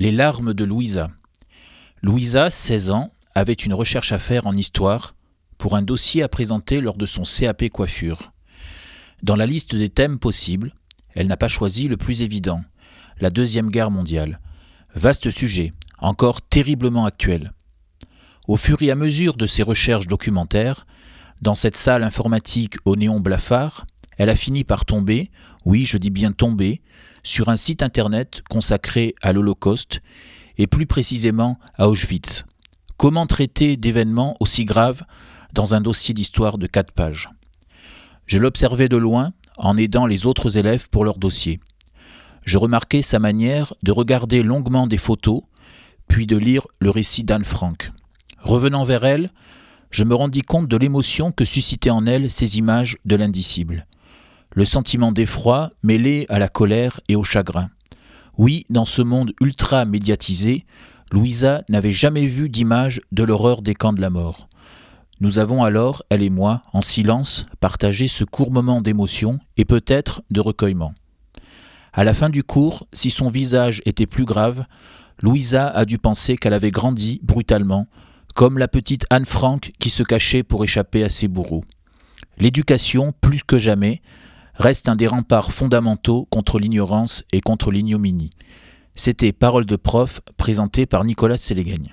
Les larmes de Louisa. Louisa, 16 ans, avait une recherche à faire en histoire pour un dossier à présenter lors de son CAP coiffure. Dans la liste des thèmes possibles, elle n'a pas choisi le plus évident, la Deuxième Guerre mondiale. Vaste sujet, encore terriblement actuel. Au fur et à mesure de ses recherches documentaires, dans cette salle informatique au néon blafard, elle a fini par tomber, oui je dis bien tomber, sur un site internet consacré à l'Holocauste et plus précisément à Auschwitz. Comment traiter d'événements aussi graves dans un dossier d'histoire de quatre pages? Je l'observais de loin en aidant les autres élèves pour leur dossier. Je remarquais sa manière de regarder longuement des photos, puis de lire le récit d'Anne Frank. Revenant vers elle, je me rendis compte de l'émotion que suscitaient en elle ces images de l'indicible. Le sentiment d'effroi mêlé à la colère et au chagrin. Oui, dans ce monde ultra médiatisé, Louisa n'avait jamais vu d'image de l'horreur des camps de la mort. Nous avons alors, elle et moi, en silence, partagé ce court moment d'émotion et peut-être de recueillement. À la fin du cours, si son visage était plus grave, Louisa a dû penser qu'elle avait grandi brutalement, comme la petite Anne Frank qui se cachait pour échapper à ses bourreaux. L'éducation, plus que jamais, reste un des remparts fondamentaux contre l'ignorance et contre l'ignominie. C'était Parole de prof, présenté par Nicolas Sélégagne.